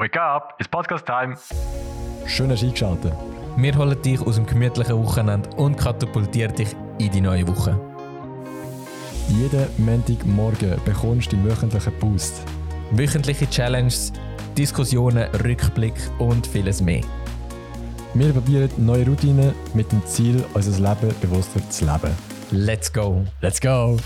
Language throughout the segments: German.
Wake up, it's Podcast Time. Schön hast du eingeschaltet. Wir holen dich aus dem gemütlichen Wochenende und katapultieren dich in die neue Woche. Jeden Montagmorgen bekommst du deinen wöchentlichen Boost. Wöchentliche Challenges, Diskussionen, Rückblick und vieles mehr. Wir probieren neue Routinen mit dem Ziel, unser Leben bewusster zu leben. Let's go! Let's go!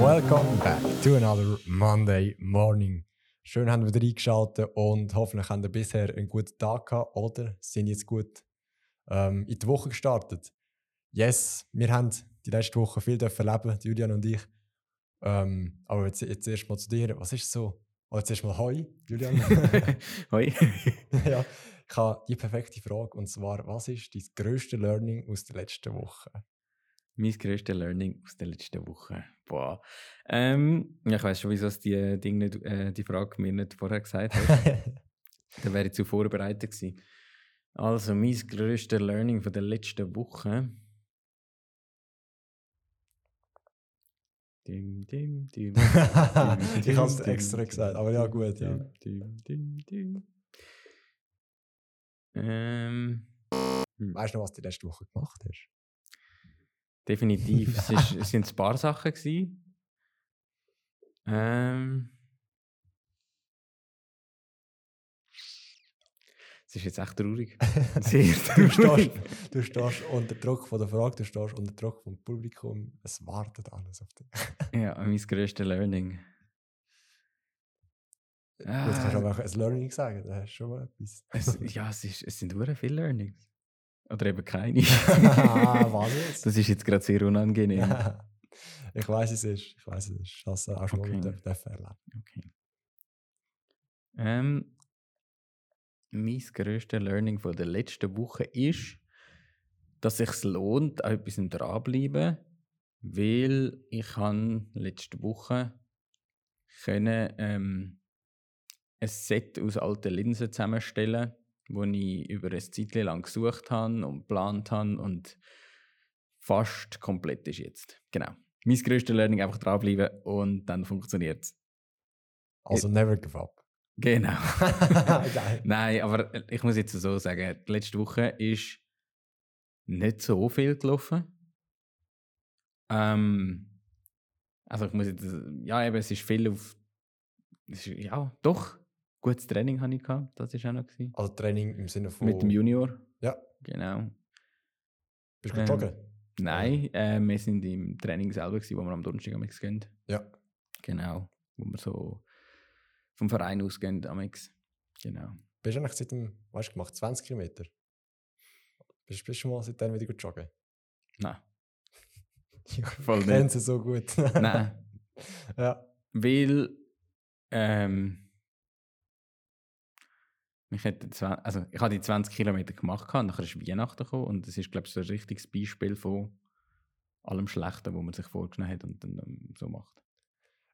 Welcome back to another Monday morning. Schön, haben wir wieder eingeschaltet und hoffentlich haben wir bisher einen guten Tag gehabt oder sind jetzt gut ähm, in die Woche gestartet. Yes, wir haben die letzte Woche viel dürfen erleben, Julian und ich. Ähm, aber jetzt, jetzt erst mal zu dir. Was ist so? Oh, jetzt erst mal Hoi, Julian. Hoi. ja, ich habe die perfekte Frage und zwar: Was ist dein grösste Learning aus der letzten Woche? Mein grösstes Learning aus der letzten Woche. Boah. Ähm, ja, ich weiß schon, wieso die, Ding nicht, äh, die Frage mir nicht vorher gesagt hat. Dann wäre ich zu vorbereitet gewesen. Also, mein grösstes Learning von der letzten Woche. Dim, dim, dim, ich habe es extra gesagt, aber ja, gut. Ja. Ähm, Weißt du noch, was du die letzte Woche gemacht hast? Definitiv. es, ist, es sind ein paar Sachen. Gewesen. Ähm, es ist jetzt echt traurig. Sehr Du traurig. stehst, du stehst unter Druck von der Frage, du stehst unter Druck vom Publikum. Es wartet alles auf dich. ja, mein grösstes Learning. Jetzt kannst du Ah, aber auch ein Learning sagen, da hast du schon mal etwas. es, ja, es, ist, es sind sehr viele Learnings. Oder eben keine. was jetzt? das ist jetzt gerade sehr unangenehm. ich weiß es ist. Ich weiß es ist. Ich es auch schon Okay. dürfen erleben. Okay. Ähm, mein grösstes Learning von der letzten Woche ist, dass es sich lohnt, an etwas dranbleiben, weil ich habe letzte Woche können, ähm, ein Set aus alten Linsen zusammenstellen, wo ich über ein Zeit lang gesucht habe und geplant habe und fast komplett ist jetzt. Genau. Mein grösstes Learning einfach dranbleiben und dann funktioniert es. Also never give up. Genau. Geil. Nein, aber ich muss jetzt so sagen, die letzte Woche ist nicht so viel gelaufen. Ähm, also ich muss jetzt, ja eben, es ist viel auf, ist, ja doch, gutes Training hatte ich gehabt, das ist auch noch gewesen. Also Training im Sinne von. Mit dem Junior, Ja, genau. bist du Ähm, joggen? Nein, äh, wir sind im Training selber gewesen, wo wir am Donnerstag am gehen. Ja. Genau, wo wir so vom Verein ausgehen am Genau. Bist du eigentlich seit dem, weißt du, gemacht, 20 Kilometer? Bist, bist du schon mal seitdem wieder gut joggen? Nein, Ich voll kenne nicht. sie so gut. Nein. ja. Weil ähm, mich hätte zwa- also ich habe die 20 Kilometer gemacht und nachher ist Weihnachten gekommen und das ist glaube ich so ein richtiges Beispiel von allem Schlechten, wo man sich vorgenommen hat und dann ähm, so macht.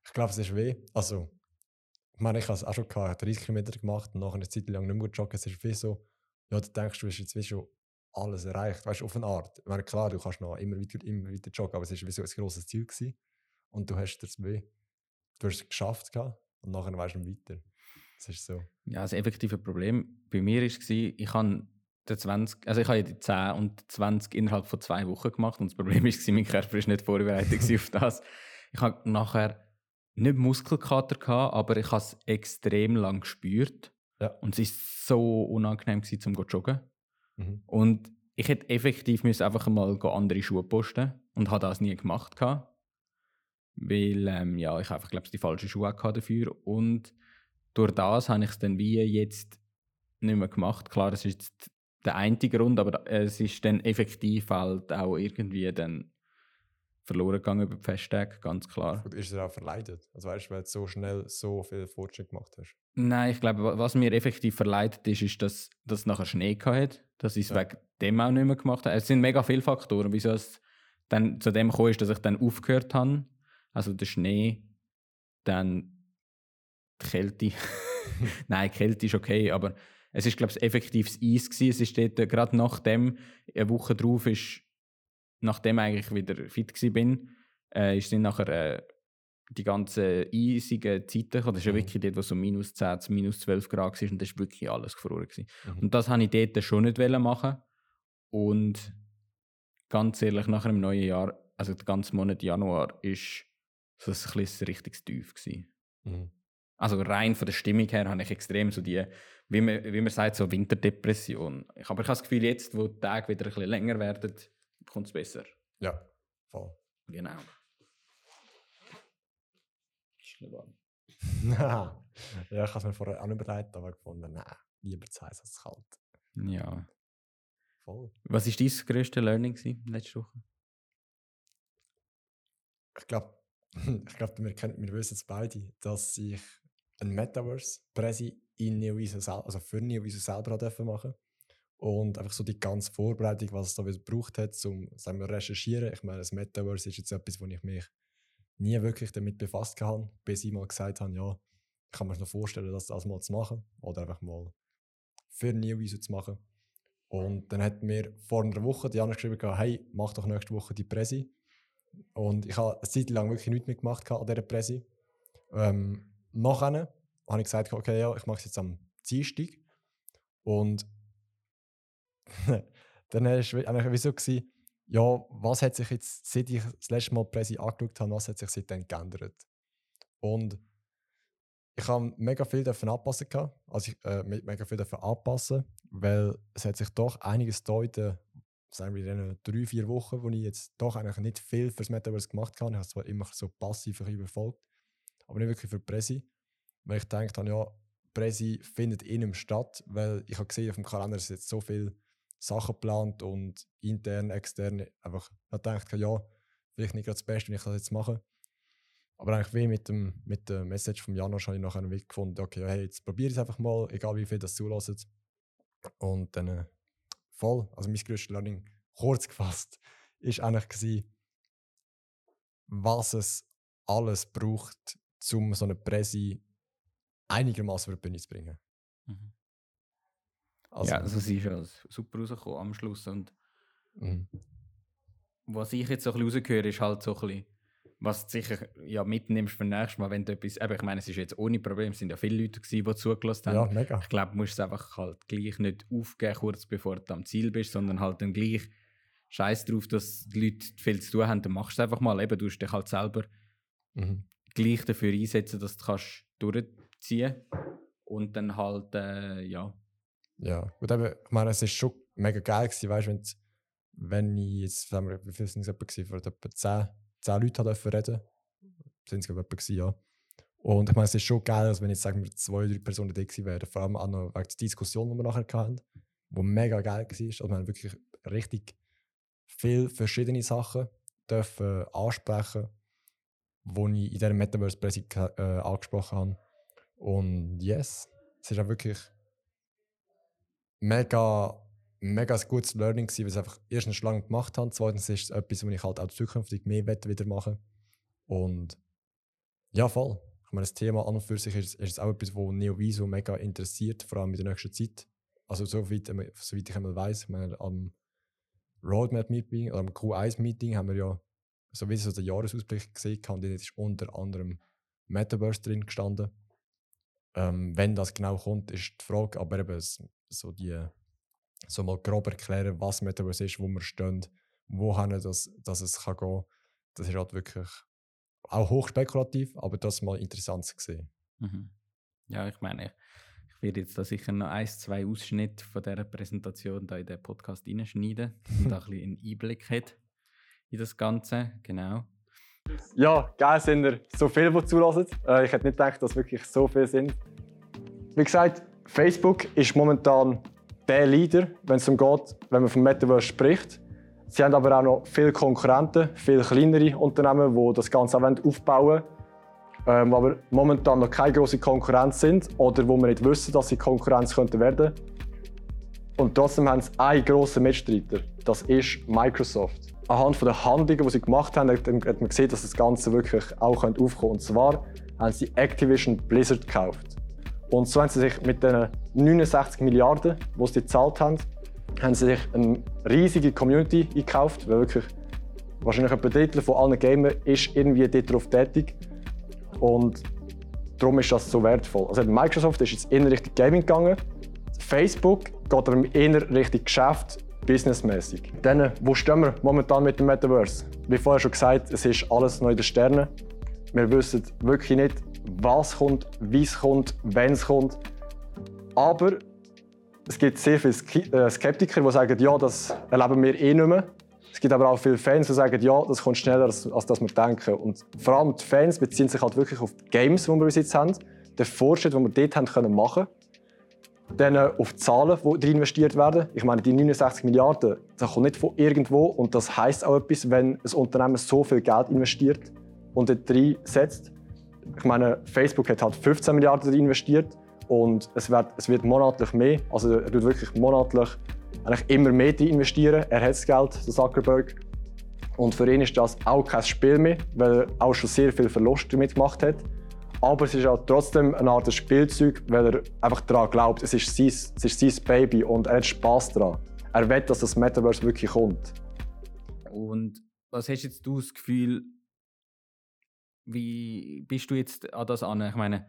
Ich glaube, es ist weh. Also, ich meine, ich habe es auch schon gehabt, 30 Kilometer gemacht und nachher eine Zeit lang nicht mehr joggen. Es ist wie so, ja, du denkst, du hast jetzt schon alles erreicht, weißt du, auf eine Art. Ich meine, klar, du kannst noch immer weiter, immer weiter joggen, aber es ist wie so ein grosses Ziel gewesen. Und du hast das weh. Du hast es geschafft gehabt und nachher weißt du weiter. Das ist so. Ja, das effektive Problem bei mir war, ich habe den 20, also ich habe ja die 10 und die 20 innerhalb von zwei Wochen gemacht und das Problem war, mein Körper war nicht vorbereitet auf das. Ich habe nachher nicht Muskelkater gehabt, aber ich habe es extrem lang gespürt Ja. und es war so unangenehm gewesen, zum zu joggen. Mhm. Und ich hätte effektiv müssen einfach mal andere Schuhe posten und habe das nie gemacht gehabt. Weil ähm, ja, ich einfach glaube die falschen Schuhe hatte dafür und durch das habe ich es dann wie jetzt nicht mehr gemacht. Klar, das ist der eine Grund, aber es ist dann effektiv halt auch irgendwie dann verloren gegangen über die Festtage, ganz klar. Ist es auch verleidet. Also weißt du, weil du so schnell so viel Fortschritt gemacht hast. Nein, ich glaube, wa- was mir effektiv verleitet ist, ist, dass, dass es nachher Schnee hatte, dass ich es Ja. wegen dem auch nicht mehr gemacht habe. Es sind mega viele Faktoren, wieso es dann zu dem gekommen ist, dass ich dann aufgehört habe. Also der Schnee, dann die Kälte. Nein, Kälte ist okay, aber es ist, glaube ich, effektives Eis gewesen. Es ist dort, äh, gerade nachdem, eine Woche drauf ist, nachdem ich eigentlich wieder fit gewesen bin, äh, sind nachher äh, die ganzen eisigen Zeiten gekommen. Das ist ja Mhm. wirklich dort, wo so minus 10, zu minus 12 Grad war und das war wirklich alles gefroren. Gewesen. Mhm. Und das wollte ich dort schon nicht machen. Und ganz ehrlich, nachher im neuen Jahr, also der ganze Monat Januar, ist so ein bisschen richtig tief gewesen. Mhm. Also rein von der Stimmung her habe ich extrem so die, wie man, wie man sagt, so Winterdepression. Ich, aber ich habe das Gefühl, jetzt, wo die Tage wieder ein bisschen länger werden, kommt es besser. Ja, voll. Genau. Ja, ich habe es mir vorher auch nicht überlegt, aber gefunden, nein, lieber zu heiß als zu kalt. Ja. Voll. Was war dein grösstes Learning gewesen, letzte Woche? Ich glaube, ich glaub, wir, wir wissen es beide, dass ich ein Metaverse-Präsi in Neoviso sel- also für Neoviso selber dürfen machen und einfach so die ganze Vorbereitung, was es da gebraucht hat, zum sagen wir, recherchieren. Ich meine, das Metaverse ist jetzt etwas, wo ich mich nie wirklich damit befasst habe, bis ich mal gesagt habe, ja, ich kann mir noch vorstellen, das, das mal zu machen oder einfach mal für Neoviso zu machen. Und dann hat mir vor einer Woche Diana geschrieben, hey, mach doch nächste Woche die Präsi. Und ich habe eine Zeit lang wirklich nichts mehr gemacht an dieser Präsi. Ähm, nachher habe ich gesagt, okay, ja, ich mache es jetzt am Dienstag. Und dann war es eigentlich wie so, gewesen, ja, was hat sich jetzt, seit ich das letzte Mal Präsi angeschaut habe, was hat sich seitdem geändert? Und ich habe mega viel dürfen anpassen also ich, äh, me- mega viel dürfen anpassen, weil es hat sich doch einiges da sagen wir, in drei, vier Wochen, wo ich jetzt doch eigentlich nicht viel fürs Metaverse gemacht habe. Ich habe es zwar immer so passiv verfolgt, aber nicht wirklich für die Presse, weil ich gedacht habe, ja, Presse findet in ihm statt, weil ich habe gesehen, auf dem Kalender ist jetzt so viel Sachen geplant und intern, extern, einfach ich habe gedacht, ja, vielleicht nicht gerade das Beste, wenn ich das jetzt mache. Aber eigentlich wie mit dem, mit der Message vom Januar habe ich nachher einen Weg gefunden, okay, hey, jetzt probiere ich es einfach mal, egal wie viel das zulassen. Und dann äh, voll, also mein grösstes Learning, kurz gefasst, ist eigentlich gewesen, was es alles braucht, um so eine Presse einigermaßen über die Bühne zu bringen. Also, ja, also sie ist ja super rausgekommen am Schluss. Und mhm. was ich jetzt so ein bisschen rausgehöre, ist halt so ein bisschen, was du sicher ja, mitnimmst für nächstes Mal, wenn du etwas. Aber ich meine, es ist jetzt ohne Problem, es sind ja viele Leute, gewesen, die zugelassen haben. ja, mega. Ich glaube, du musst es einfach halt gleich nicht aufgeben, kurz bevor du am Ziel bist, sondern halt dann gleich Scheiß drauf, dass die Leute viel zu tun haben. Dann machst du es einfach mal. Eben, du musst dich halt selber Mhm. Gleich dafür einsetzen, dass du kannst durchziehen und dann halt, äh, ja. Ja, gut, eben, ich meine, es ist schon mega geil gewesen, weißt, wenn, wenn ich jetzt, wie viel sind es etwa gewesen, vor etwa 10, 10 Leuten dürfen reden, sind es glaube ich etwa gewesen, ja. Und ich meine, es ist schon geil, als wenn jetzt, sagen wir, zwei drei Personen da gewesen wären, vor allem auch noch wegen der Diskussion, die wir nachher hatten, wo mega geil war, also wir haben wirklich richtig viele verschiedene Sachen dürfen ansprechen, die ich in dieser Metaverse-Presse äh, angesprochen habe. Und yes, es ist auch wirklich mega, mega ein gutes Learning gewesen, weil ich es einfach erstens lange gemacht habe, zweitens ist es etwas, was ich halt auch zukünftig mehr wieder machen Und ja, voll. Ich meine, das Thema an und für sich ist, ist auch etwas, das Neoviso mega interessiert, vor allem in der nächsten Zeit. Also soweit, ähm, soweit ich einmal weiß, ich meine, am Roadmap-Meeting oder am Q1-Meeting haben wir ja sowieso den Jahresausblick gesehen und dort ist unter anderem Metaverse drin gestanden. Ähm, wenn das genau kommt, ist die Frage, aber eben so die so mal grob erklären, was Metaverse ist, wo wir stehen, wohin das, dass es kann gehen. Das ist halt wirklich auch hochspekulativ, aber das mal interessant zu sehen. Mhm. Ja, ich meine, ich, ich werde jetzt da sicher noch ein, zwei Ausschnitte von dieser Präsentation da in den Podcast reinschneiden, damit man da ein bisschen einen Einblick hat in das Ganze. Genau. Ja, geil sind ihr so viele, die zulassen. Äh, ich hätte nicht gedacht, dass wirklich so viele sind. Wie gesagt, Facebook ist momentan der Leader, wenn es darum geht, wenn man vom Metaverse spricht. Sie haben aber auch noch viele Konkurrenten, viele kleinere Unternehmen, die das Ganze auch aufbauen wollen, ähm, aber momentan noch keine große Konkurrenz sind oder wo wir nicht wissen, dass sie Konkurrenz könnten werden. Und trotzdem haben sie einen grossen Mitstreiter. Das ist Microsoft. Anhand der Handlungen, die sie gemacht haben, hat man gesehen, dass das Ganze wirklich auch aufkommen könnte. Und zwar haben sie Activision Blizzard gekauft. Und so haben sie sich mit den 69 Milliarden, die sie gezahlt haben, haben sie sich eine riesige Community gekauft, weil wirklich Wahrscheinlich ein Drittel von allen Gamern ist irgendwie dort drauf tätig. Und darum ist das so wertvoll. Also Microsoft ist jetzt eher Richtung Gaming gegangen. Facebook geht eher Richtung Geschäft, businessmäßig. Dann, wo stehen wir momentan mit dem Metaverse? Wie vorher schon gesagt, es ist alles neu in den Sternen. Wir wissen wirklich nicht, was kommt, wie es kommt, wenn es kommt. Aber es gibt sehr viele äh, Skeptiker, die sagen, ja, das erleben wir eh nicht mehr. Es gibt aber auch viele Fans, die sagen, ja, das kommt schneller, als, als das wir denken. Und vor allem die Fans beziehen sich halt wirklich auf die Games, die wir bis jetzt haben, den Fortschritt, den wir dort haben können machen dann auf die Zahlen, die investiert werden. Ich meine, die 69 Milliarden, das kommt nicht von irgendwo und das heißt auch etwas, wenn ein Unternehmen so viel Geld investiert und dort setzt. Ich meine, Facebook hat halt 15 Milliarden investiert und es wird, es wird monatlich mehr. Also er tut wirklich monatlich eigentlich immer mehr investieren. Er hat das Geld, der Zuckerberg. Und für ihn ist das auch kein Spiel mehr, weil er auch schon sehr viel Verlust damit gemacht hat. Aber es ist auch trotzdem eine Art Spielzeug, weil er einfach daran glaubt, es ist, sein, es ist sein Baby und er hat Spass daran. Er will, dass das Metaverse wirklich kommt. Und was hast jetzt du das Gefühl, wie bist du jetzt an das an? Ich meine,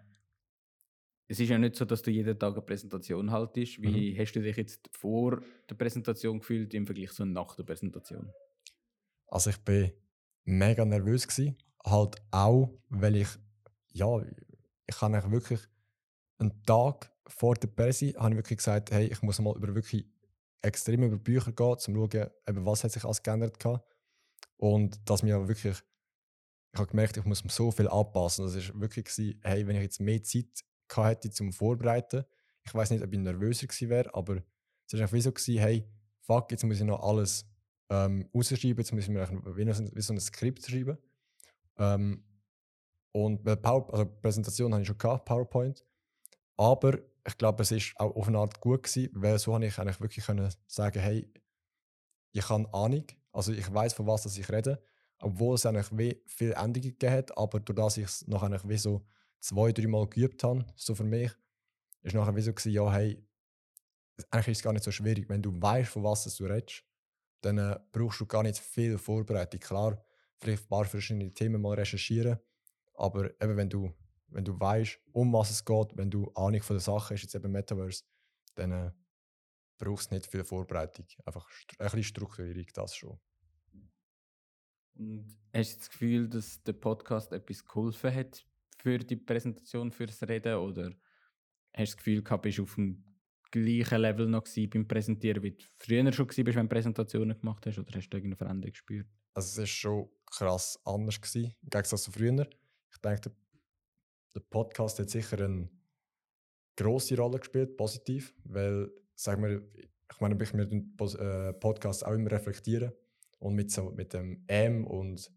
es ist ja nicht so, dass du jeden Tag eine Präsentation haltest. Wie mhm. hast du dich jetzt vor der Präsentation gefühlt im Vergleich zu nach der Präsentation? Also ich bin mega nervös gewesen. Halt auch, weil ich ja, ich habe wirklich einen Tag vor der Präsi habe ich wirklich gesagt, hey, ich muss mal über wirklich extrem über Bücher gehen, um zu schauen, eben, was hat sich alles geändert hat. Und dass mir wirklich, ich habe gemerkt, ich muss mir so viel anpassen. Das war wirklich, hey, wenn ich jetzt mehr Zeit hätte zum Vorbereiten, ich weiß nicht, ob ich nervöser gewesen wäre, aber es war einfach so, gewesen, hey, fuck, jetzt muss ich noch alles ähm, rausschreiben, jetzt muss ich mir wie so ein Skript schreiben. Ähm, und Power, also Präsentation habe ich schon gehabt, PowerPoint. Aber ich glaube, es ist auch auf eine Art gut gewesen, weil so habe ich eigentlich wirklich können sagen, hey, ich habe Ahnung, also ich weiß von was ich rede, obwohl es eigentlich wie viel Änderungen gegeben aber durch das ich es noch eigentlich wie so zwei, drei Mal geübt habe, so für mich, ist nachher wie so gewesen, ja, hey, eigentlich ist es gar nicht so schwierig, wenn du weißt, von was du redest, dann äh, brauchst du gar nicht viel Vorbereitung. Klar, vielleicht ein paar verschiedene Themen mal recherchieren, aber eben, wenn du, wenn du weißt, um was es geht, wenn du Ahnung von der Sache hast, jetzt eben Metaverse, dann äh, brauchst du nicht viel Vorbereitung. Einfach ein bisschen Strukturierung, das schon. Und hast du das Gefühl, dass der Podcast etwas geholfen hat für die Präsentation, fürs Reden? Oder hast du das Gefühl gehabt, bist du auf dem gleichen Level noch beim Präsentieren, wie du früher schon warst, wenn du Präsentationen gemacht hast? Oder hast du irgendeine Veränderung gespürt? Also es war schon krass anders, gewesen, im Gegensatz zu früher ich denke, der Podcast hat sicher eine große Rolle gespielt, positiv, weil, sagen wir, ich meine, ich mir den äh, Podcast auch immer reflektieren und mit, so, mit dem M und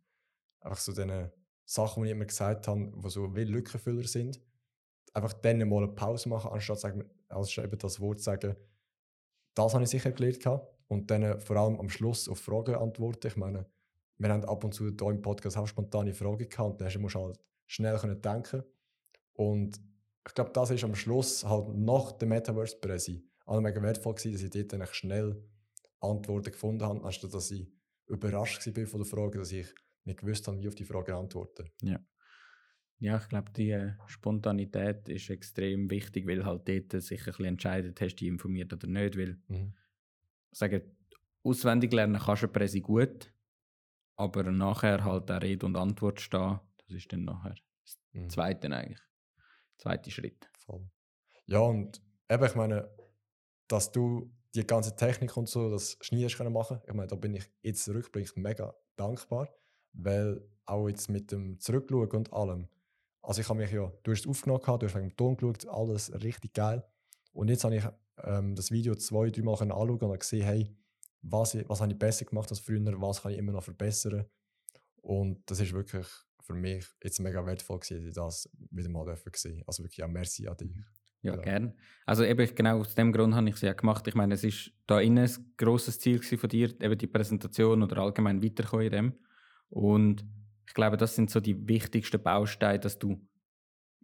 einfach so den Sachen, die ich immer gesagt habe, die so wie Lückenfüller sind, einfach dann mal eine Pause machen, anstatt sagen, als eben das Wort sagen, das habe ich sicher gelernt und dann vor allem am Schluss auf Fragen antworten. Ich meine, wir haben ab und zu hier im Podcast auch spontane Fragen gehabt und dann musst du halt schnell können denken Und ich glaube, das ist am Schluss halt nach dem Metaverse Präsi auch mega wertvoll gewesen, dass ich dort schnell Antworten gefunden habe, anstatt dass ich überrascht war von der Frage, dass ich nicht gewusst habe, wie auf die Frage antworten. Ja. Ja, ich glaube, die äh, Spontanität ist extrem wichtig, weil halt dort sich ein bisschen entscheidet, hast du dich informiert oder nicht. Weil, mhm. ich sage, auswendig lernen kannst du Präsi gut, aber nachher halt auch Rede und Antwort stehen, das ist dann nachher das mhm. Zweite eigentlich. Zweiter Schritt. Voll. Ja, und eben, ich meine, dass du die ganze Technik und so, das Schnee hast können machen. Ich meine, da bin ich jetzt rückblickend mega dankbar, weil auch jetzt mit dem Zurückschauen und allem, also ich habe mich ja, du hast es aufgenommen, du hast wegen dem Ton geschaut, alles richtig geil. Und jetzt habe ich ähm, das Video zwei, drei Mal anschauen und gesehen, hey, was, was habe ich besser gemacht als früher, was kann ich immer noch verbessern. Und das ist wirklich für mich jetzt mega wertvoll gewesen, das wieder mal dürfen Also wirklich auch merci an dich. Ja, genau. gern. Also eben genau aus dem Grund habe ich es ja gemacht. Ich meine, es ist da innen ein grosses Ziel von dir, eben die Präsentation oder allgemein weiterkommen in dem. Und ich glaube, das sind so die wichtigsten Bausteine, dass du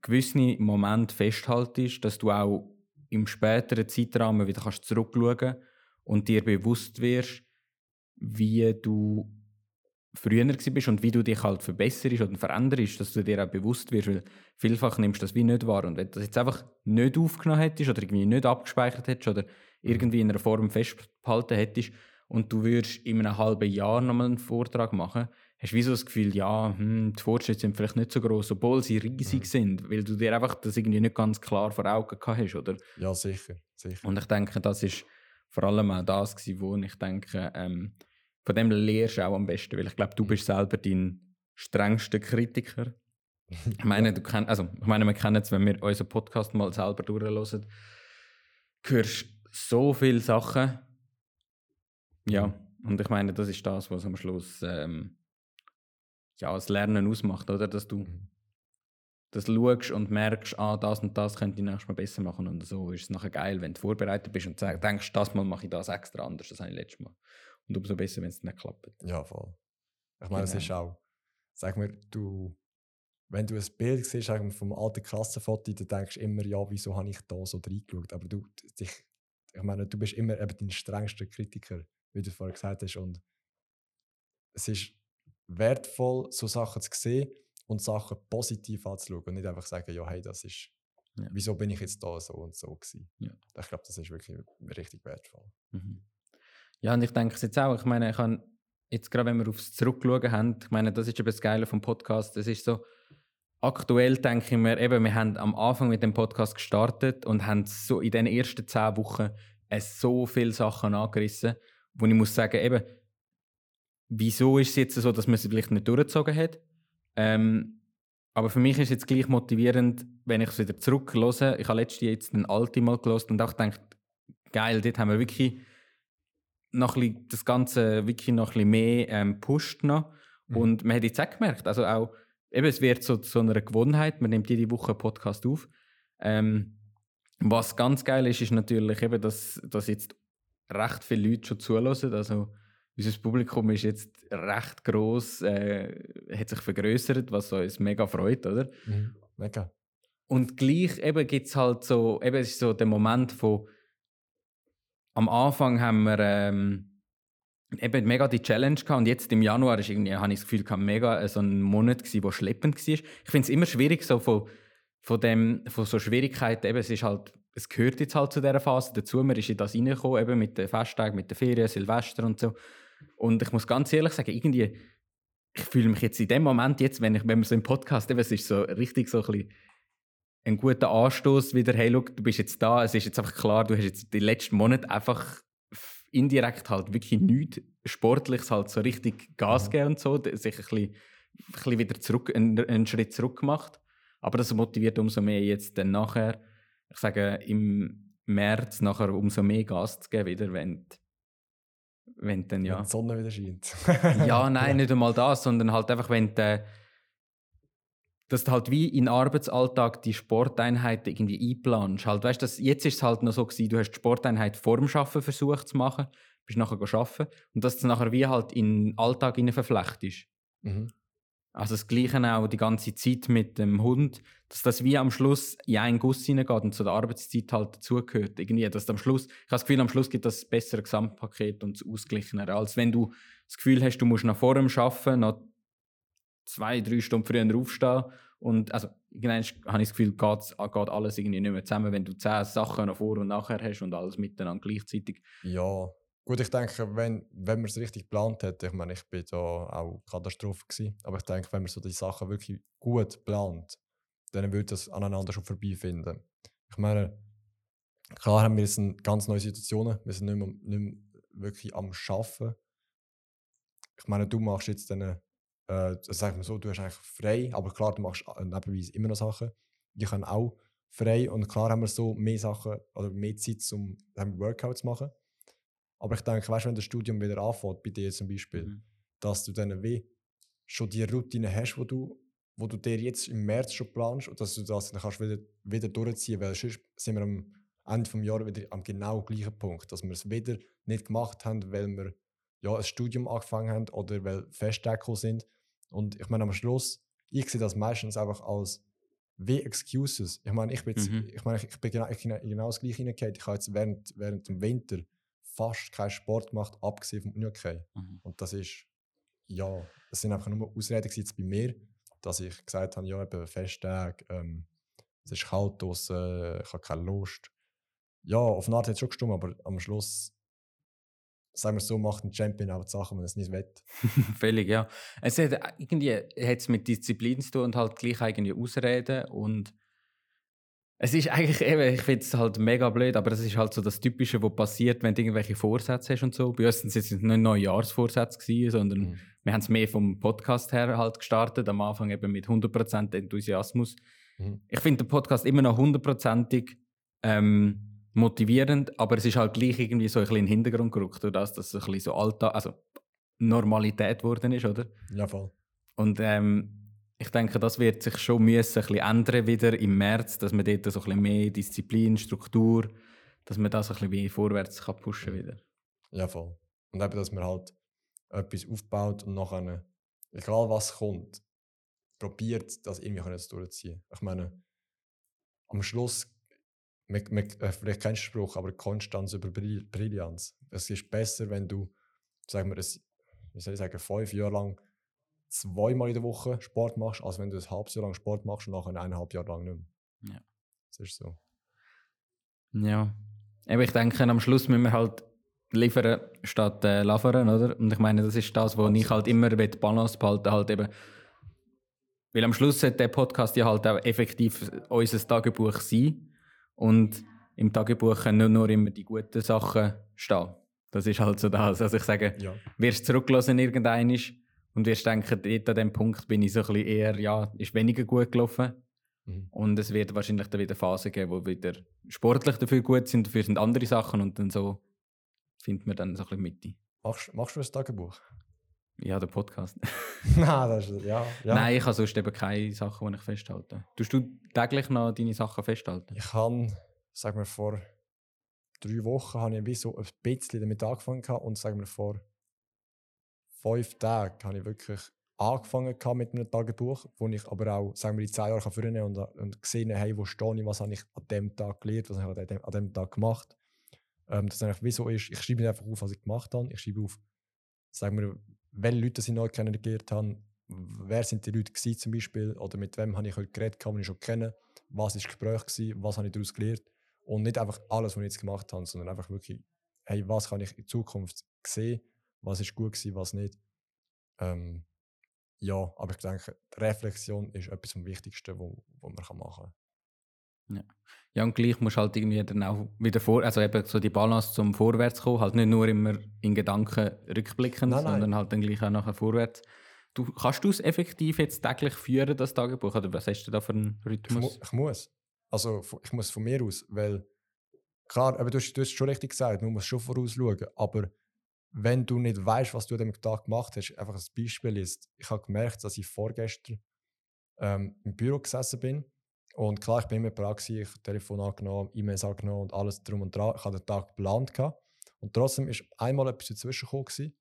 gewisse Momente festhaltest, dass du auch im späteren Zeitrahmen wieder kannst zurückschauen und dir bewusst wirst, wie du früher bist und wie du dich halt verbesserst oder veränderst, dass du dir auch bewusst wirst, weil vielfach nimmst du das wie nicht wahr. Und wenn du das jetzt einfach nicht aufgenommen hättest oder irgendwie nicht abgespeichert hättest oder irgendwie in einer Form festgehalten hättest und du würdest in einem halben Jahr nochmal einen Vortrag machen, hast du wie so das Gefühl, ja, hm, die Fortschritte sind vielleicht nicht so groß, obwohl sie riesig Mhm. sind, weil du dir einfach das irgendwie nicht ganz klar vor Augen gehabt hast, oder? Ja, sicher. sicher. Und ich denke, das ist vor allem auch das gewesen, wo ich denke, ähm, von dem lernst du auch am besten, weil ich glaube, du Mhm. bist selber dein strengster Kritiker. Ich meine, du kenn, also, ich meine, wir kennen es, wenn wir unseren Podcast mal selber durchhören, hörst so viele Sachen. Ja, und ich meine, das ist das, was am Schluss ähm, ja, das Lernen ausmacht, oder? Dass du Mhm. das schaust und merkst, ah, das und das könnte ich nächstes Mal besser machen. Und so ist es nachher geil, wenn du vorbereitet bist und denkst, das Mal mache ich das extra anders, das habe ich letztes Mal. Und umso besser, wenn es nicht klappt. Ja, voll. Ich meine, es Genau. ist auch, sag mir, du, wenn du ein Bild siehst vom alten Klassenfoto, dann denkst du immer, ja, wieso habe ich da so reingeschaut? Aber du, dich, ich meine, du bist immer eben dein strengster Kritiker, wie du vorher gesagt hast. Und es ist wertvoll, so Sachen zu sehen und Sachen positiv anzuschauen und nicht einfach sagen, ja, hey, das ist, Ja. wieso bin ich jetzt da so und so gewesen. Ja. Ich glaube, das ist wirklich richtig wertvoll. Mhm. Ja, und ich denke es jetzt auch. Ich meine, ich habe jetzt gerade, wenn wir aufs Zurückschauen haben, ich meine, das ist eben das Geile vom Podcast. Es ist so, aktuell denke ich mir, eben, wir haben am Anfang mit dem Podcast gestartet und haben so in den ersten zehn Wochen äh, so viele Sachen angerissen, wo ich muss sagen, eben, wieso ist es jetzt so, dass man sie vielleicht nicht durchgezogen hat? Ähm, aber für mich ist es jetzt gleich motivierend, wenn ich es wieder zurückhöre. Ich habe letztes Jahr jetzt einen alten mal gelesen und auch gedacht, geil, dort haben wir wirklich noch ein bisschen, das Ganze wirklich noch ein bisschen mehr ähm, pusht noch. Mhm. Und man hat jetzt auch gemerkt, also auch, eben, es wird so zu einer Gewohnheit, man nimmt jede Woche einen Podcast auf. Ähm, was ganz geil ist, ist natürlich eben, dass, dass jetzt recht viele Leute schon zulassen. Also unser Publikum ist jetzt recht groß, äh, hat sich vergrößert, was uns mega freut, oder? Mhm. Mega. Und gleich eben gibt es halt so, eben es ist so der Moment von, am Anfang haben wir ähm, eben mega die Challenge gehabt und jetzt im Januar ist irgendwie, habe ich das Gefühl, mega äh, so ein Monat gewesen, der schleppend war. Ich finde es immer schwierig, so von, von, dem, von so Schwierigkeiten, eben es ist halt, es gehört jetzt halt zu dieser Phase dazu, man ist in das reingekommen, eben mit den Festtagen, mit den Ferien, Silvester und so. Und ich muss ganz ehrlich sagen, irgendwie, ich fühle mich jetzt in dem Moment jetzt, wenn, ich, wenn wir so im Podcast, eben, es ist so richtig so ein bisschen ein guter Anstoß wieder, hey, look, du bist jetzt da, es ist jetzt einfach klar, du hast jetzt die letzten Monate einfach indirekt halt wirklich nichts Sportliches halt so richtig Gas Mhm. gegeben und so, sich ein bisschen, ein bisschen wieder zurück, einen, einen Schritt zurück gemacht. Aber das motiviert umso mehr jetzt dann nachher, ich sage im März nachher umso mehr Gas zu geben wieder, wenn, wenn dann ja... Wenn die Sonne wieder scheint. Ja, nein, nicht einmal das, sondern halt einfach, wenn du, dass du halt wie in den Arbeitsalltag die Sporteinheiten irgendwie einplanst. Halt, weißt, das, jetzt ist es halt noch so gewesen, du hast die Sporteinheit vor dem Arbeiten versucht zu machen, bist nachher arbeiten und dass du nachher wie halt in den Alltag hinein verflechtest. mhm. Also das Gleiche auch die ganze Zeit mit dem Hund, dass das wie am Schluss in einen Guss hineingeht und zu der Arbeitszeit halt dazugehört. Irgendwie, dass am Schluss, ich habe das Gefühl, am Schluss gibt das bessere Gesamtpaket und das ausgeglichenere, als wenn du das Gefühl hast, du musst nach vor dem Arbeiten noch zwei, drei Stunden früher aufstehen und also habe ich das Gefühl, geht, geht alles irgendwie nicht mehr zusammen, wenn du zehn Sachen noch vor und nachher hast und alles miteinander gleichzeitig. Ja, gut, ich denke, wenn, wenn man es richtig geplant hat, ich meine, ich bin da auch Katastrophe gewesen, aber ich denke, wenn man so die Sachen wirklich gut plant, dann würde das aneinander schon vorbeifinden. Ich meine, klar haben wir jetzt ganz neue Situationen, wir sind nicht mehr, nicht mehr wirklich am Arbeiten. Ich meine, du machst jetzt dann, äh, das sagt man so, du hast eigentlich frei, aber klar, du machst äh, nebenbei immer noch Sachen. Ich kann auch frei und klar haben wir so mehr Sachen oder mehr Zeit, um Workouts zu machen. Aber ich denke, weißt wenn das Studium wieder anfängt, bei dir zum Beispiel, Mhm. dass du dann wie schon die Routine hast, wo du, wo du dir jetzt im März schon planst und dass du das dann kannst wieder, wieder durchziehen weil sonst sind wir am Ende des Jahres wieder am genau gleichen Punkt, dass wir es wieder nicht gemacht haben, weil wir ja, ein Studium angefangen haben oder weil Festtage gekommen sind. Und ich meine, am Schluss, ich sehe das meistens einfach als wie Excuses. Ich meine, ich bin, jetzt, Mhm. ich, meine, ich, bin genau, ich, bin genau das gleiche hineingefallen. Ich habe jetzt während, während dem Winter fast keinen Sport gemacht, abgesehen vom Unihockey. Mhm. Und das ist ja, es sind einfach nur Ausreden jetzt bei mir, dass ich gesagt habe, ja, eben Festtag, ähm, es ist kalt draußen, ich habe keine Lust. Ja, auf eine Art hat es schon gestimmt, aber am Schluss, sagen wir so, macht ein Champion auch Sachen, wenn er es nicht will. Völlig, ja. Es hat irgendwie hat's mit Disziplin zu tun und halt gleich irgendwie Ausreden und es ist eigentlich eben, ich finde es halt mega blöd, aber es ist halt so das Typische, was passiert, wenn du irgendwelche Vorsätze hast und so. Bei uns sind es jetzt nicht Neujahrsvorsätze gewesen, sondern Mhm. wir haben es mehr vom Podcast her halt gestartet, am Anfang eben mit 100% Enthusiasmus. Mhm. Ich finde den Podcast immer noch hundertprozentig ähm, motivierend, aber es ist halt gleich irgendwie so ein bisschen in den Hintergrund gerückt, durch das, dass es ein bisschen so Alltag, also Normalität geworden ist, oder? Ja, voll. Und ähm, ich denke, das wird sich schon müssen ein bisschen ändern wieder im März, dass man dort so ein bisschen mehr Disziplin, Struktur, dass man das ein bisschen wie vorwärts kann pushen wieder. Ja, voll. Und eben, dass man halt etwas aufbaut und nachher, egal was kommt, probiert, das irgendwie durchziehen. Ich meine, am Schluss, man, man, äh, vielleicht kein Spruch, aber Konstanz über Brill- Brillanz. Es ist besser, wenn du, sagen wir, wie soll ich sagen, fünf Jahre lang zweimal in der Woche Sport machst, als wenn du ein halbes Jahr lang Sport machst und nachher eineinhalb Jahre lang nicht mehr. Ja. Das ist so. Ja. Aber ich denke, am Schluss müssen wir halt liefern statt äh, lavern, oder? Und ich meine, das ist das, wo ich halt immer die Balance behalten halt eben. Weil am Schluss sollte der Podcast ja halt auch effektiv unser Tagebuch sein. Und im Tagebuch können nicht nur immer die guten Sachen stehen. Das ist halt so das. Also ich sage, Ja. wirst zurücklassen irgendein und wirst denken, dort an dem Punkt bin ich so ein bisschen eher, ja, ist weniger gut gelaufen. Mhm. Und es wird wahrscheinlich dann wieder Phasen geben, wo wieder sportlich dafür gut sind, dafür sind andere Sachen und dann so findet man dann so ein bisschen Mitte. Machst, machst du ein Tagebuch? Ja, der Podcast. Nein, das ist, ja, ja. Nein, ich habe sonst eben keine Sachen, die ich festhalte. Tust du täglich noch deine Sachen festhalten? Ich habe, sagen wir, vor drei Wochen habe ich wie so ein bisschen damit angefangen und sagen wir, vor fünf Tagen habe ich wirklich angefangen mit einem Tagebuch, wo ich aber auch, sagen wir, die zehn Jahre kann und, und gesehen habe, hey, wo stehe ich, was habe ich an dem Tag gelernt, was habe ich an dem, an dem Tag gemacht. Ähm, das eigentlich wie so ist, ich schreibe nicht einfach auf, was ich gemacht habe, ich schreibe auf, sagen wir, welche Leute ich neu kennengelernt habe, wer sind die Leute gewesen, zum Beispiel, oder mit wem habe ich heute geredet, die ich schon kenne, was war das Gespräch, gewesen, was habe ich daraus gelernt? Und nicht einfach alles, was ich jetzt gemacht habe, sondern einfach wirklich, hey, was kann ich in Zukunft sehen, was ist gut gewesen, was nicht. Ähm, ja, aber ich denke, die Reflexion ist etwas vom Wichtigsten, wo man kann machen Ja, und gleich musst du halt irgendwie dann auch wieder vor, also eben so die Balance zum Vorwärts kommen, halt nicht nur immer in Gedanken rückblickend, Nein, nein. sondern halt dann gleich auch nachher vorwärts. Du, kannst du es effektiv jetzt täglich führen, das Tagebuch, oder was hast du da für einen Ich, mu Rhythmus? ich muss. Also ich muss von mir aus, weil klar, aber du, hast, du hast schon richtig gesagt, man muss schon vorausschauen, aber wenn du nicht weißt, was du an dem Tag gemacht hast, einfach ein Beispiel ist, ich habe gemerkt, dass ich vorgestern ähm, im Büro gesessen bin und klar, ich bin immer bereit gewesen, ich habe Telefon angenommen, E-Mails angenommen und alles drum und dran. Ich hatte den Tag geplant gehabt. und trotzdem ist einmal etwas dazwischen gekommen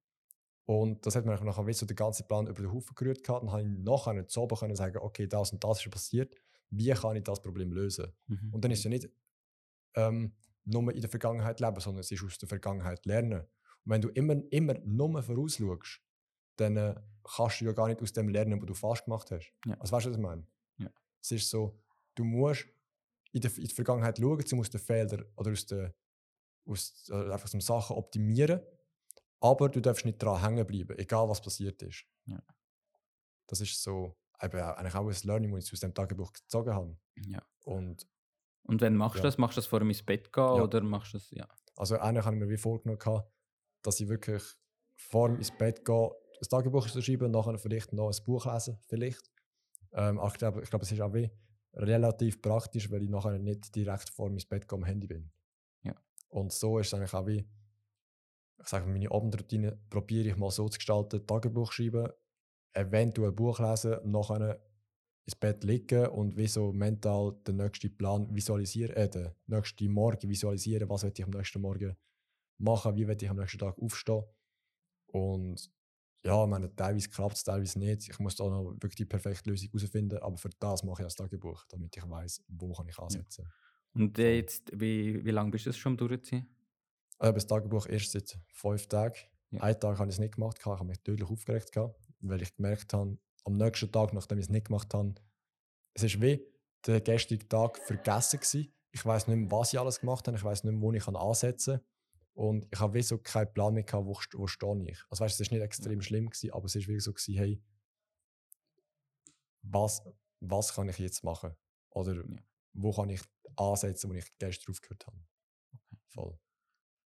und das hat mir nachher so den ganzen Plan über den Haufen gerührt gehabt und habe ich nachher nicht so können sagen, okay, das und das ist passiert, wie kann ich das Problem lösen? Mhm. Und dann ist es ja nicht ähm, nur in der Vergangenheit leben, sondern es ist aus der Vergangenheit lernen. Und wenn du immer, immer nur vorausschaust, dann äh, kannst du ja gar nicht aus dem lernen, was du falsch gemacht hast. Ja. Also weißt du, was ich meine? Ja. Es ist so, du musst in der, in der Vergangenheit schauen, um aus den Fehlern oder aus, der, aus äh, einfach so Sachen optimieren, aber du darfst nicht dran hängen bleiben, egal was passiert ist. Ja. Das ist so eben eigentlich auch ein Learning, das ich aus dem Tagebuch gezogen habe. Ja. Und Und wenn machst du Ja. das? Machst du das vor dem ins Bett gehen Ja. oder machst du das, ja. Also eigentlich habe ich mir wie vorgenommen, dass ich wirklich vor dem ins Bett gehe, ein Tagebuch zu schreiben und nachher vielleicht noch ein Buch lesen, vielleicht. Ähm, ich glaube, ich glaube, es ist auch wie relativ praktisch, weil ich nachher nicht direkt vor dem ins Bett am Handy bin. Ja. Und so ist es eigentlich auch wie, ich sage, meine Abendroutine probiere ich mal so zu gestalten, Tagebuch schreiben, eventuell ein Buch lesen, nachher ins Bett liegen und wie so mental den nächsten Plan visualisieren, äh, den nächsten Morgen visualisieren, was will ich am nächsten Morgen machen, wie will ich am nächsten Tag aufstehen. Und ja, ich meine, teilweise klappt es, teilweise nicht. Ich muss da noch wirklich die perfekte Lösung herausfinden, aber für das mache ich das Tagebuch, damit ich weiß, wo kann ich ansetzen. Und äh, jetzt, wie, wie lange bist du das schon am durchziehen? Ja. das Tagebuch erst seit fünf Tagen. Ja. Einen Tag habe ich es nicht gemacht, ich habe mich deutlich aufgeregt, gehabt, weil ich gemerkt habe, am nächsten Tag, nachdem ich es nicht gemacht habe, es ist wie der gestrige Tag vergessen gewesen. Ich weiß nicht mehr, was ich alles gemacht habe, ich weiß nicht mehr, wo ich ansetzen kann. Und ich habe so keinen Plan mehr gehabt, wo, wo stehe ich. Also weißt, es war nicht extrem schlimm, gewesen, aber es war wirklich so, gewesen, hey, was, was kann ich jetzt machen? Oder Ja. wo kann ich ansetzen, wo ich gestern aufgehört habe? Voll.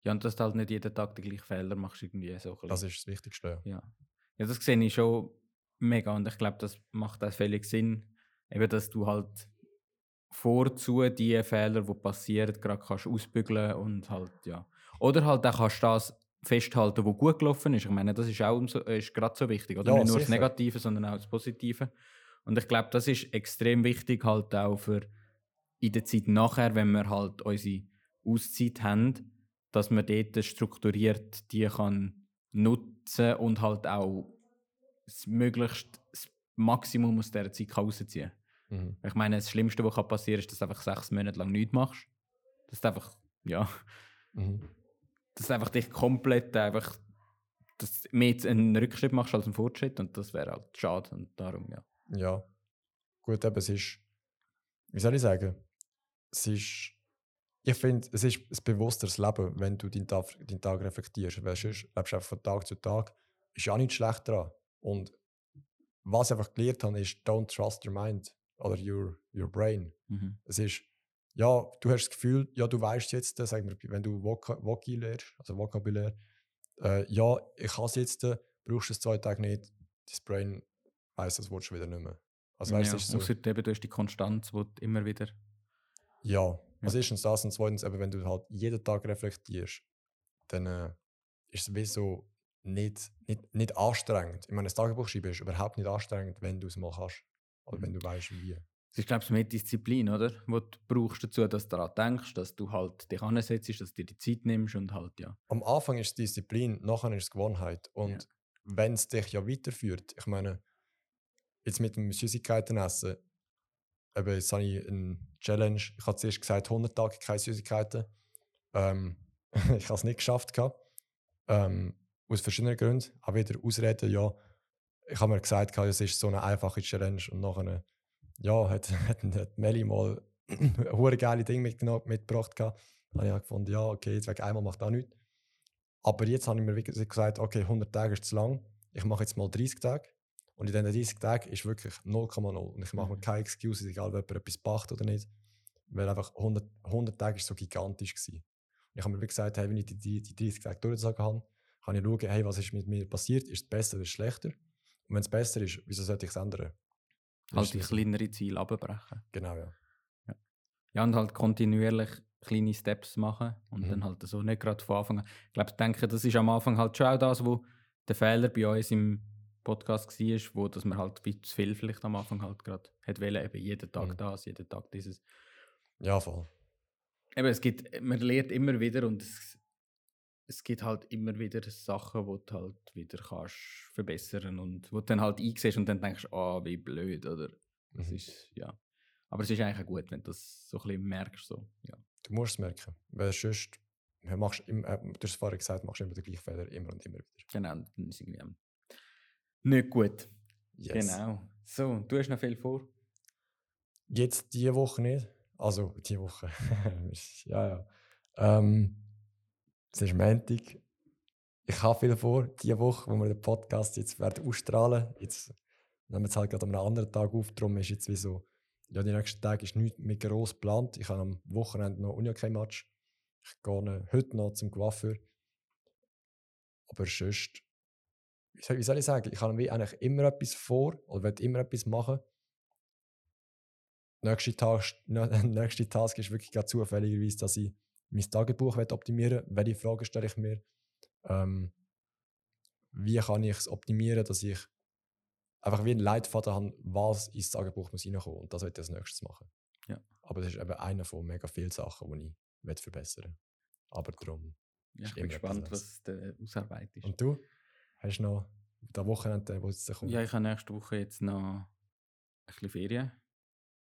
Ja, und dass du halt nicht jeden Tag den gleichen Fehler machst, irgendwie so. Das ist das Wichtigste. ja. Ja. ja, das sehe ich schon mega und ich glaube, das macht auch völlig Sinn, eben, dass du halt vorzu die Fehler, die passieren, gerade kannst ausbügeln und halt, ja. Oder halt auch kannst das festhalten, was gut gelaufen ist. Ich meine, das ist auch umso, ist gerade so wichtig, oder? Ja, Nicht nur das sicher. Negative, sondern auch das Positive. Und ich glaube, das ist extrem wichtig halt auch für in der Zeit nachher, wenn wir halt unsere Auszeit haben, dass man dort strukturiert die kann nutzen und halt auch das möglichst das Maximum aus dieser Zeit kann rausziehen Mhm. Ich meine, das Schlimmste, was kann passieren ist, dass du einfach sechs Monate lang nichts machst. Dass du einfach, ja, Mhm. Dass du einfach dich komplett einfach dass du mehr einen Rückschritt machst als einen Fortschritt und das wäre halt schade und darum, ja. Ja. Gut, eben, es ist, wie soll ich sagen, es ist, ich finde, es ist ein bewussteres Leben, wenn du deinen Tag, deinen Tag reflektierst. Weil sonst lebst du einfach von Tag zu Tag. Ist ja auch nicht schlecht dran. Und was ich einfach gelernt habe, ist, don't trust your mind oder your, your brain. Mhm. Es ist, ja, du hast das Gefühl, ja, du weißt jetzt, äh, sagen wir, wenn du Voki lernst, also Vokabulär, äh, ja, ich kann es jetzt, äh, brauchst du es zwei Tage nicht, dein Brain weiss das Wort schon wieder nicht mehr. Also weißt du, ja, ist so, eben, du hast die Konstanz, du immer wieder. ja, was ist denn das? Und zweitens, eben, wenn du halt jeden Tag reflektierst, dann äh, ist es wie so nicht, nicht, nicht anstrengend. Ich meine, das Tagebuch schreiben ist überhaupt nicht anstrengend, wenn du es mal kannst. Oder wenn du weißt, wie. Ist, glaube ich, mehr Disziplin, oder? Wo du brauchst dazu, dass du daran denkst, dass du halt dich ansetzt, dass du dir die Zeit nimmst und halt, ja. am Anfang ist es Disziplin, nachher ist es Gewohnheit. Und Ja. wenn es dich ja weiterführt, ich meine, jetzt mit dem Süßigkeiten essen, eben jetzt habe ich eine Challenge, ich habe zuerst gesagt, 100 Tage keine Süßigkeiten. Ähm, ich habe es nicht geschafft. Gehabt. Ähm, aus verschiedenen Gründen. Auch wieder Ausreden, ja. Ich habe mir gesagt, es ist so eine einfache Challenge und nachher ja, hat, hat, hat Melli mal ein geile Ding mitgebracht. Gehabt. Da habe ich auch gefunden, ja, okay, jetzt wegen einmal macht auch nichts. Aber jetzt habe ich mir wirklich gesagt, okay, 100 Tage ist zu lang. Ich mache jetzt mal 30 Tage. Und in diesen 30 Tagen ist wirklich 0,0. Und ich mache mir Mhm. keine Excuses, egal ob jemand etwas macht oder nicht. Weil einfach 100, 100 Tage ist so gigantisch gewesen. Und ich habe mir wirklich gesagt, hey, wenn ich die, die, die 30 Tage durchgezogen habe, kann ich schauen, hey, was ist mit mir passiert? Ist es besser oder schlechter? Und wenn es besser ist, wieso sollte ich es ändern? Halt die kleinere Ziele abbrechen. Genau, ja. Ja, und halt kontinuierlich kleine Steps machen und Mhm. dann halt so nicht gerade von Anfang an. Ich glaube, ich denke, das ist am Anfang halt schon auch das, wo der Fehler bei uns im Podcast war, wo dass man halt wie zu viel vielleicht am Anfang halt gerade hat wollen, eben jeden Tag Mhm. das, jeden Tag dieses. Ja, voll. Eben, es gibt, man lernt immer wieder und es, es gibt halt immer wieder Sachen, wo du halt wieder kannst verbessern und wo du dann halt einsiehst und dann denkst, ah, wie blöd, oder? Das Mhm. ist, ja. Aber es ist eigentlich auch gut, wenn du das so ein bisschen merkst, so, ja. Du musst es merken. Weil sonst, du machst, im- äh, du hast es vorher gesagt, machst immer den gleichen Fehler, immer und immer wieder. Genau, dann ist es irgendwie nicht gut. Yes. Genau. So, du hast noch viel vor. Jetzt diese Woche nicht. Also, diese Woche. ja, ja. Ähm, es ist Montag. Ich habe viel vor, diese Woche, wo wir den Podcast jetzt werden ausstrahlen. Jetzt nehmen wir es halt gerade an einem anderen Tag auf. Darum ist jetzt wie so, ja, die nächsten Tage ist nichts mehr gross geplant. Ich habe am Wochenende noch Uni-Match. Ich gehe heute noch zum Coiffeur. Aber sonst, wie soll, ich sagen, ich habe eigentlich immer etwas vor oder will immer etwas machen nächste, Tag, nächste Task ist wirklich gerade zufälligerweise, dass ich mein Tagebuch optimieren will. Welche Fragen stelle ich mir? Ähm, wie kann ich es optimieren, dass ich einfach wie einen Leitfaden habe, was ins Tagebuch muss reinkommen. Und das will ich als nächstes machen. Ja. Aber das ist eben eine von mega vielen Sachen, die ich verbessern will. Aber darum. Ja, ich bin gespannt, was die Ausarbeit ist. Und du? Hast du noch das Wochenende, wo es kommt? ja, ich habe nächste Woche jetzt noch ein bisschen Ferien.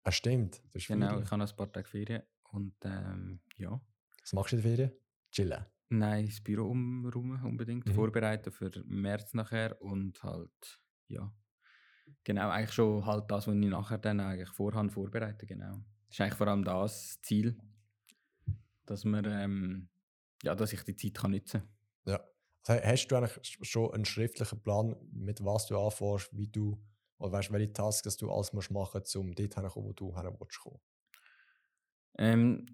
Ah, stimmt. Genau, Ferien. ich habe noch ein paar Tage Ferien. Und ähm, ja, Was machst du in der Ferien? Chillen. Nein, das Büro umräumen unbedingt, Mhm. vorbereiten für März nachher und halt, ja, genau, eigentlich schon halt das, was ich nachher dann eigentlich vorhand vorbereite, genau. Das ist eigentlich vor allem das Ziel, dass man, ähm, ja, dass ich die Zeit kann nutzen kann. Ja. Also, hast du eigentlich sch- schon einen schriftlichen Plan, mit was du anfährst, wie du, oder weißt, welche Tasks du alles musst machen musst, um dort hinzukommen, wo du hin willst kommen? Ähm,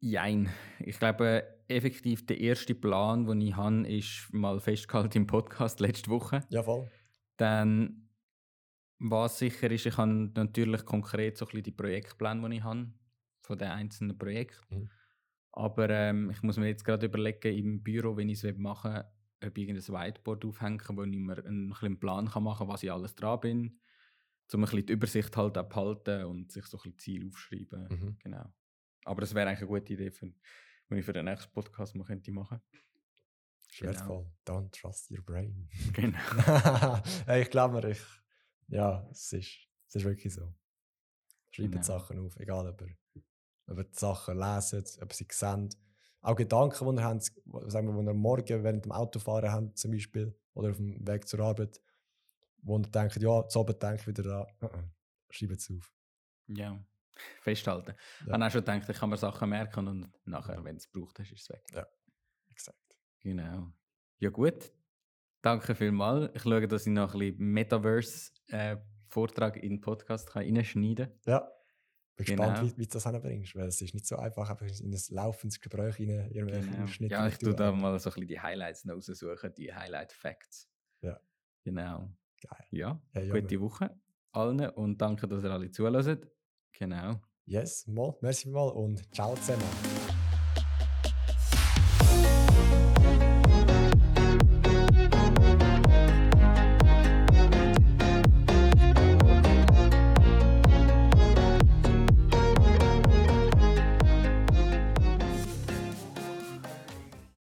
jein. Ich glaube, effektiv der erste Plan, den ich habe, ist mal festgehalten im Podcast letzte Woche. Ja, voll. Dann, was sicher ist, ich habe natürlich konkret so ein bisschen die Projektpläne, die ich habe, von den einzelnen Projekten. Mhm. Aber ähm, ich muss mir jetzt gerade überlegen, im Büro, wenn ich es machen will, ob ich irgendein Whiteboard aufhängen wo ich mir einen, einen Plan kann machen kann, was ich alles dran bin, um ein bisschen die Übersicht halt auch behalten und sich so ein bisschen Ziel aufschreiben. Mhm. Genau. Aber das wäre eigentlich eine gute Idee, für, wenn ich für den nächsten Podcast mal könnte machen. Ist wertvoll. Don't trust your brain. Genau. ich glaube mir, ich, ja, es ist, es ist wirklich so. Schreibt Genau. Sachen auf, egal ob ihr, ob ihr die Sachen lesen, ob sie sehen. Auch Gedanken, die ihr habt, sagen wir, die ihr morgen während dem Autofahren habt, zum Beispiel, oder auf dem Weg zur Arbeit, wo ihr denkt, ja, zu Abend denke ich wieder da, uh -uh. schreibt es auf. Ja, festhalten. Ich Ja. habe auch schon gedacht, ich kann mir Sachen merken und nachher, wenn es braucht, ist es weg. Exakt. Genau. Ja gut, danke vielmals. Ich schaue, dass ich noch ein bisschen Metaverse-Vortrag in den Podcast kann reinschneiden kann. Ja. Bin gespannt, Genau. wie, wie du das hinbringst, weil es ist nicht so einfach, einfach in ein laufendes Gespräch rein, irgendwelche Genau. Ausschnitte Ja, ich tue da mal so ein bisschen die Highlights raussuchen, die Highlight-Facts. Ja. Genau. Geil. Ja, Hey, gute. Woche allen und danke, dass ihr alle zuhört. Genau. Yes, mal, merci mal und ciao zusammen.